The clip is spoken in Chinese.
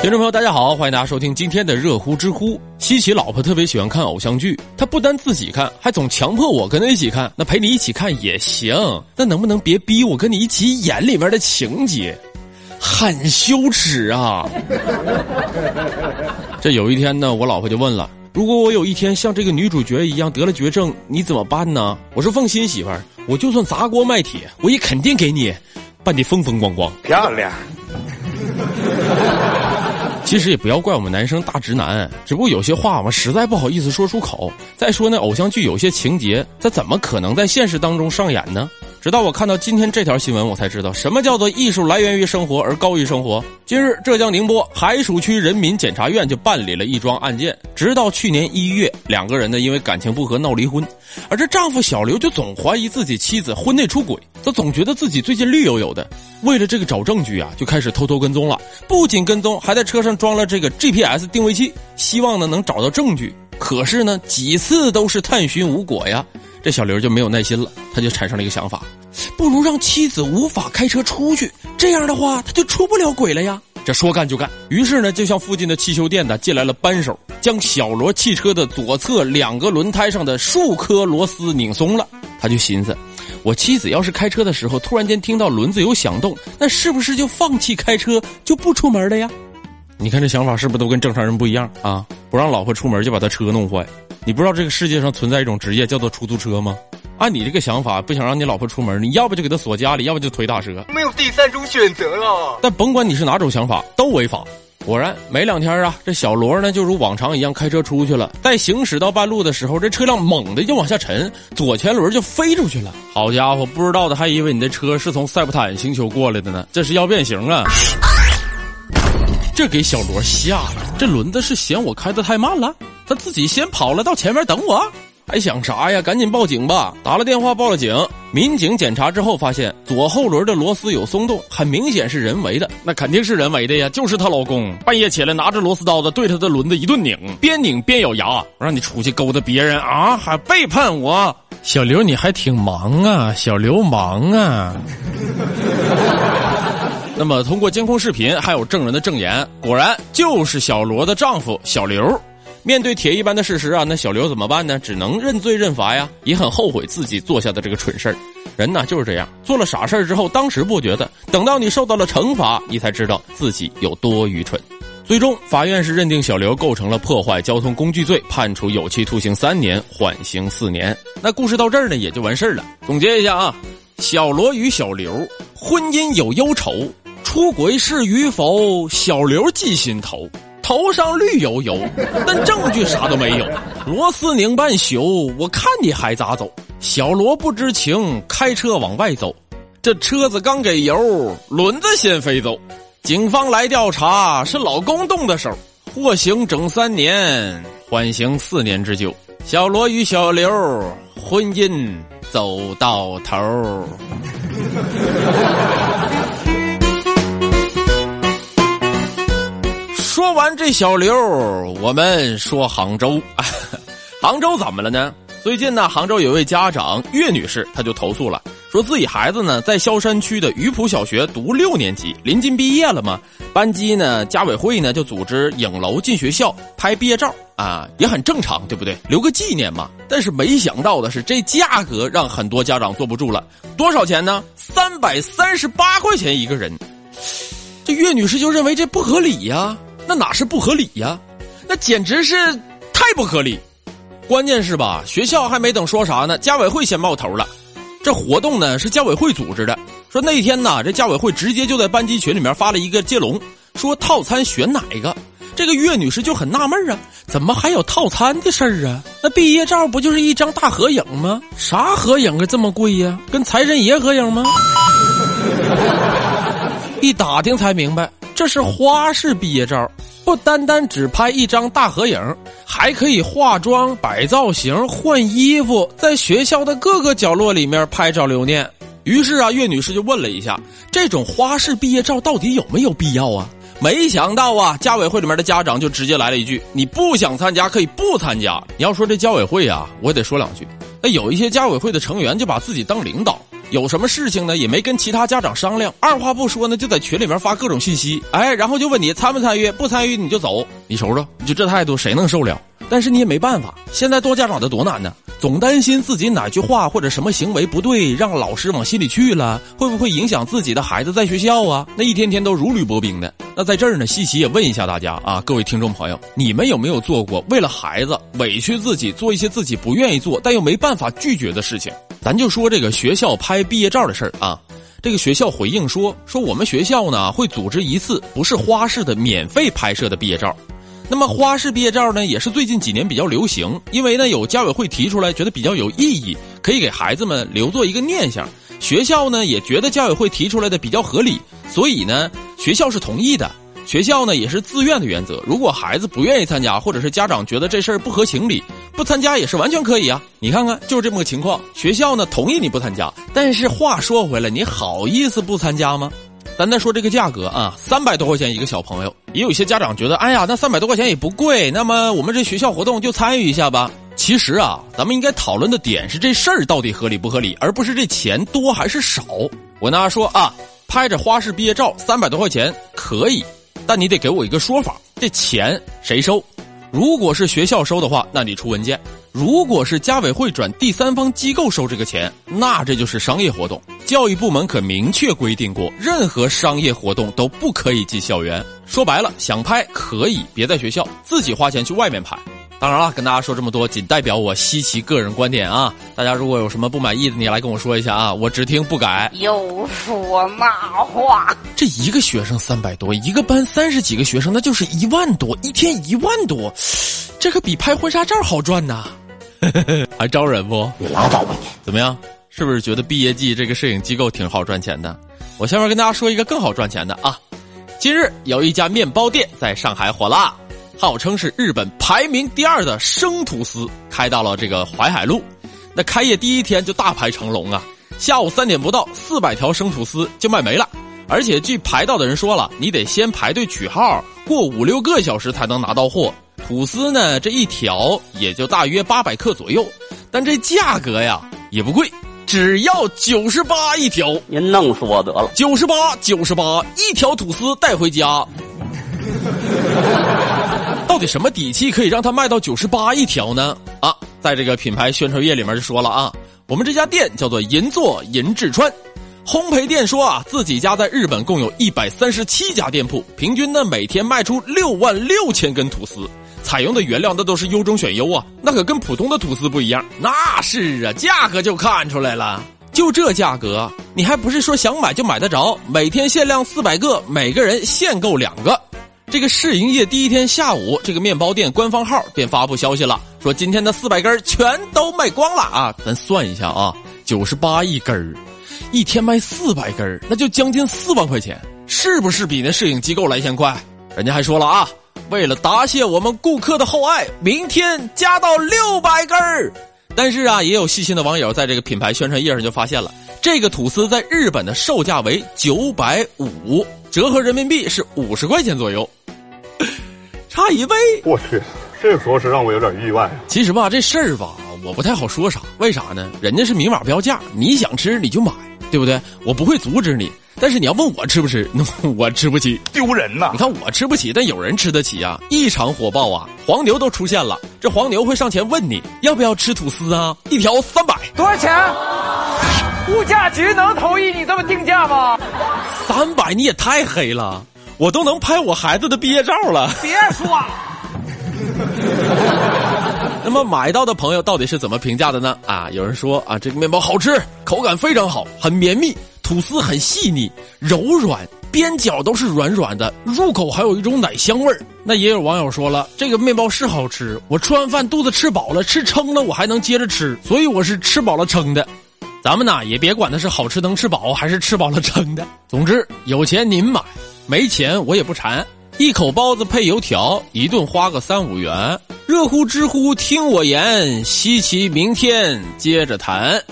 听众朋友，大家好，欢迎大家收听今天的热乎知乎。西奇老婆特别喜欢看偶像剧，她不单自己看，还总强迫我跟她一起看。那陪你一起看也行，那能不能别逼我跟你一起演里面的情节？很羞耻啊！这有一天呢，我老婆就问了：“如果我有一天像这个女主角一样得了绝症，你怎么办呢？”我说：“放心，媳妇儿，我就算砸锅卖铁，我也肯定给你办的风风光光。”漂亮。其实也不要怪我们男生大直男，只不过有些话我们，实在不好意思说出口。再说那偶像剧有些情节，他怎么可能在现实当中上演呢？直到我看到今天这条新闻，我才知道什么叫做艺术来源于生活而高于生活。今日，浙江宁波海曙区人民检察院就办理了一桩案件。直到去年一月，两个人呢因为感情不和闹离婚，而这丈夫小刘就总怀疑自己妻子婚内出轨，他总觉得自己最近绿油油的。为了这个找证据啊，就开始偷偷跟踪了。不仅跟踪，还在车上装了这个 GPS 定位器，希望呢能找到证据。可是呢，几次都是探寻无果呀。这小刘就没有耐心了，他就产生了一个想法，不如让妻子无法开车出去，这样的话他就出不了轨了呀。这说干就干，于是呢就向附近的汽修店呢借来了扳手，将小罗汽车的左侧两个轮胎上的数颗螺丝拧松了。他就寻思，我妻子要是开车的时候突然间听到轮子有响动，那是不是就放弃开车就不出门了呀？你看这想法是不是都跟正常人不一样啊？不让老婆出门就把他车弄坏。你不知道这个世界上存在一种职业叫做出租车吗？按你这个想法，不想让你老婆出门，你要不就给她锁家里，要不就腿打折，没有第三种选择了。但甭管你是哪种想法，都违法。果然，没两天啊，这小罗呢就如往常一样开车出去了。待行驶到半路的时候，这车辆猛地就往下沉，左前轮就飞出去了。好家伙，不知道的还以为你的车是从塞伯坦星球过来的呢，这是要变形啊！这给小罗吓的，这轮子是嫌我开的太慢了。他自己先跑了到前面等我，还想啥呀？赶紧报警吧！打了电话报了警，民警检查之后发现左后轮的螺丝有松动，很明显是人为的。那肯定是人为的呀，就是她老公半夜起来拿着螺丝刀子对她的轮子一顿拧，边拧边咬牙，我让你出去勾搭别人啊，还背叛我！小刘你还挺忙啊，小流氓啊！那么通过监控视频还有证人的证言，果然就是小罗的丈夫小刘。面对铁一般的事实啊，那小刘怎么办呢？只能认罪认罚呀，也很后悔自己做下的这个蠢事儿。人呢就是这样，做了傻事儿之后，当时不觉得，等到你受到了惩罚，你才知道自己有多愚蠢。最终，法院是认定小刘构成了破坏交通工具罪，判处有期徒刑三年，缓刑四年。那故事到这儿呢，也就完事儿了。总结一下啊，小罗与小刘婚姻有忧愁，出轨是与否，小刘记心头。头上绿油油，但证据啥都没有。螺丝拧半宿，我看你还咋走？小罗不知情，开车往外走，这车子刚给油，轮子先飞走。警方来调查，是老公动的手，获刑整三年，缓刑四年之久。小罗与小刘婚姻走到头。完这小刘，我们说杭州。杭州怎么了呢？最近呢，杭州有位家长岳女士，她就投诉了，说自己孩子呢在萧山区的榆浦小学读六年级，临近毕业了嘛，班级呢家委会呢就组织影楼进学校拍毕业照啊，也很正常，对不对？留个纪念嘛。但是没想到的是，这价格让很多家长坐不住了，多少钱呢？三百三十八块钱一个人。这岳女士就认为这不合理呀。那哪是不合理呀？那简直是太不合理！关键是吧，学校还没等说啥呢，家委会先冒头了。这活动呢是家委会组织的，说那天呢，这家委会直接就在班级群里面发了一个接龙，说套餐选哪一个。这个岳女士就很纳闷啊，怎么还有套餐的事儿啊？那毕业照不就是一张大合影吗？啥合影啊这么贵呀？跟财神爷合影吗？一打听才明白。这是花式毕业照，不单单只拍一张大合影，还可以化妆、摆造型、换衣服，在学校的各个角落里面拍照留念。于是啊，岳女士就问了一下：这种花式毕业照到底有没有必要啊？没想到啊，家委会里面的家长就直接来了一句：“你不想参加可以不参加。”你要说这家委会啊，我得说两句。那有一些家委会的成员就把自己当领导。有什么事情呢也没跟其他家长商量，二话不说呢就在群里面发各种信息，哎，然后就问你参不参与，不参与你就走，你瞅瞅，你就这态度谁能受了？但是你也没办法，现在做家长的多难呢，总担心自己哪句话或者什么行为不对，让老师往心里去了，会不会影响自己的孩子在学校啊？那一天天都如履薄冰的。那在这儿呢，西西也问一下大家啊，各位听众朋友，你们有没有做过为了孩子委屈自己做一些自己不愿意做但又没办法拒绝的事情？咱就说这个学校拍毕业照的事儿啊，这个学校回应说说我们学校呢会组织一次不是花式的免费拍摄的毕业照。那么花式毕业照呢，也是最近几年比较流行，因为呢有家委会提出来，觉得比较有意义，可以给孩子们留作一个念想。学校呢也觉得家委会提出来的比较合理，所以呢学校是同意的。学校呢也是自愿的原则，如果孩子不愿意参加，或者是家长觉得这事儿不合情理，不参加也是完全可以啊。你看看，就是这么个情况。学校呢同意你不参加，但是话说回来，你好意思不参加吗？咱再说这个价格啊，三百多块钱一个小朋友，也有一些家长觉得，哎呀，那三百多块钱也不贵，那么我们这学校活动就参与一下吧。其实啊，咱们应该讨论的点是这事儿到底合理不合理，而不是这钱多还是少。我跟大家说啊，拍着花式毕业照三百多块钱可以，但你得给我一个说法，这钱谁收？如果是学校收的话，那你出文件；如果是家委会转第三方机构收这个钱，那这就是商业活动。教育部门可明确规定过，任何商业活动都不可以进校园。说白了，想拍可以，别在学校，自己花钱去外面拍。当然了，跟大家说这么多，仅代表我西奇个人观点啊！大家如果有什么不满意的，你来跟我说一下啊，我只听不改。又说那话？这一个学生三百多，一个班三十几个学生，那就是一万多，一天一万多，这可比拍婚纱照好赚呐！还招人不？你拉倒吧你！怎么样？是不是觉得毕业季这个摄影机构挺好赚钱的？我下面跟大家说一个更好赚钱的啊！今日有一家面包店在上海火了。号称是日本排名第二的生吐司开到了这个淮海路，那开业第一天就大排长龙啊！下午三点不到，四百条生吐司就卖没了，而且据排到的人说了，你得先排队取号，过五六个小时才能拿到货。吐司呢，这一条也就大约八百克左右，但这价格呀也不贵，只要九十八一条。您弄死我得了！九十八，九十八一条吐司带回家。到底什么底气可以让它卖到九十八一条呢？啊，在这个品牌宣传页里面就说了啊，我们这家店叫做银座银志川，烘焙店说啊，自己家在日本共有一百三十七家店铺，平均呢每天卖出六万六千根吐司，采用的原料那都是优中选优啊，那可跟普通的吐司不一样。那是啊，价格就看出来了，就这价格，你还不是说想买就买得着？每天限量四百个，每个人限购两个。这个试营业第一天下午，这个面包店官方号便发布消息了，说今天的四百根全都卖光了啊！咱算一下啊，九十八一根，一天卖四百根，那就将近四万块钱，是不是比那摄影机构来钱快？人家还说了啊，为了答谢我们顾客的厚爱，明天加到六百根。但是啊，也有细心的网友在这个品牌宣传页上就发现了，这个吐司在日本的售价为九百五，折合人民币是五十块钱左右。差一位，我去，这着实让我有点意外。其实吧，这事儿吧，我不太好说啥。为啥呢？人家是明码标价，你想吃你就买，对不对？我不会阻止你。但是你要问我吃不吃，那我吃不起，丢人呐！你看我吃不起，但有人吃得起啊，异常火爆啊！黄牛都出现了，这黄牛会上前问你要不要吃吐司啊？一条三百，多少钱？物价局能同意你这么定价吗？三百你也太黑了。我都能拍我孩子的毕业照了，别说。那么买到的朋友到底是怎么评价的呢？啊，有人说啊，这个面包好吃，口感非常好，很绵密，吐司很细腻、柔软，边角都是软软的，入口还有一种奶香味儿。那也有网友说了，这个面包是好吃，我吃完饭肚子吃饱了，吃撑了我还能接着吃，所以我是吃饱了撑的。咱们呢也别管它是好吃能吃饱还是吃饱了撑的，总之有钱您买。没钱我也不馋，一口包子配油条，一顿花个三五元。热乎知乎听我言，稀奇明天接着谈。